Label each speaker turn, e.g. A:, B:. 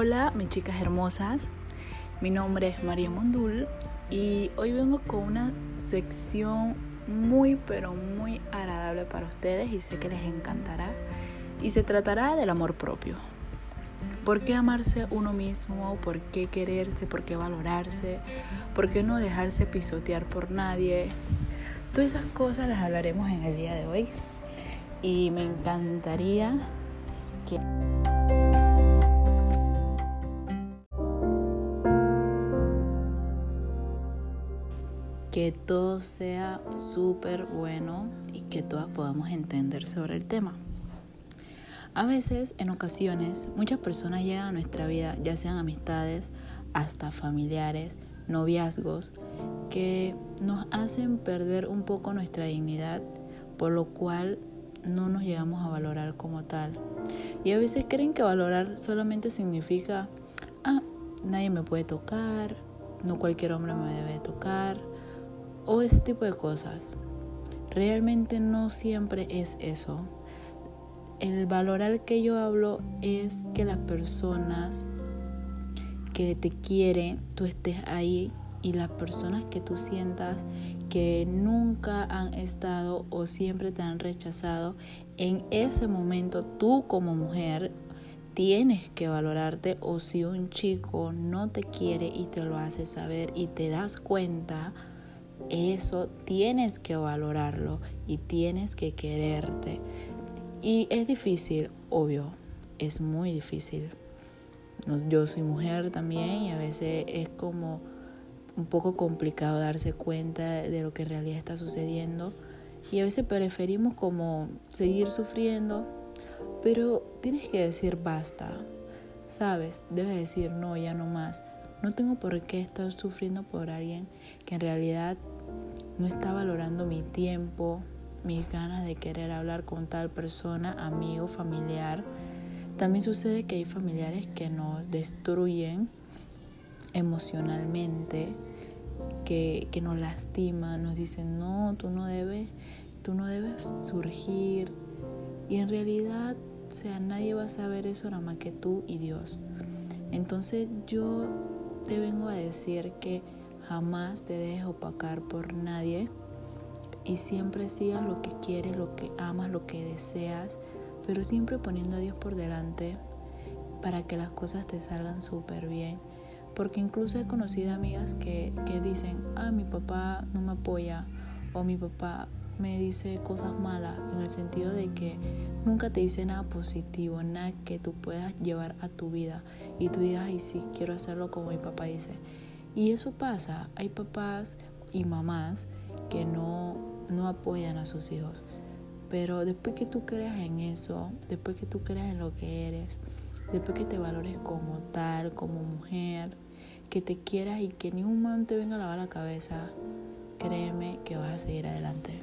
A: Hola, mis chicas hermosas. Mi nombre es María Mondul y hoy vengo con una sección muy pero muy agradable para ustedes y sé que les encantará. Y se tratará del amor propio. ¿Por qué amarse uno mismo? ¿Por qué quererse? ¿Por qué valorarse? ¿Por qué no dejarse pisotear por nadie? Todas esas cosas las hablaremos en el día de hoy. Y me encantaría que... que todo sea súper bueno y que todas podamos entender sobre el tema. A veces, en ocasiones, muchas personas llegan a nuestra vida, ya sean amistades, hasta familiares, noviazgos, que nos hacen perder un poco nuestra dignidad, por lo cual no nos llegamos a valorar como tal. Y a veces creen que valorar solamente significa, ah, nadie me puede tocar, no cualquier hombre me debe tocar, o ese tipo de cosas. Realmente no siempre es eso. El valorar que yo hablo es que las personas que te quieren, tú estés ahí y las personas que tú sientas que nunca han estado o siempre te han rechazado, en ese momento tú como mujer tienes que valorarte o si un chico no te quiere y te lo hace saber y te das cuenta, eso tienes que valorarlo y tienes que quererte. Y es difícil, obvio, es muy difícil. Yo soy mujer también y a veces es como un poco complicado darse cuenta de lo que en realidad está sucediendo. Y a veces preferimos como seguir sufriendo, pero tienes que decir basta. Sabes, debes decir no, ya no más. No tengo por qué estar sufriendo por alguien que en realidad no está valorando mi tiempo, mis ganas de querer hablar con tal persona, amigo, familiar. También sucede que hay familiares que nos destruyen emocionalmente, que, que nos lastiman, nos dicen, no, tú no debes, tú no debes surgir. Y en realidad, o sea, nadie va a saber eso nada más que tú y Dios. Entonces yo te vengo a decir que Jamás te dejes opacar por nadie y siempre sigas lo que quieres, lo que amas, lo que deseas, pero siempre poniendo a Dios por delante para que las cosas te salgan súper bien. Porque incluso he conocido amigas que, que dicen, ah, mi papá no me apoya o mi papá me dice cosas malas en el sentido de que nunca te dice nada positivo, nada que tú puedas llevar a tu vida y tú digas, ay, sí, quiero hacerlo como mi papá dice. Y eso pasa, hay papás y mamás que no, no apoyan a sus hijos. Pero después que tú creas en eso, después que tú creas en lo que eres, después que te valores como tal, como mujer, que te quieras y que ni un man te venga a lavar la cabeza, créeme que vas a seguir adelante.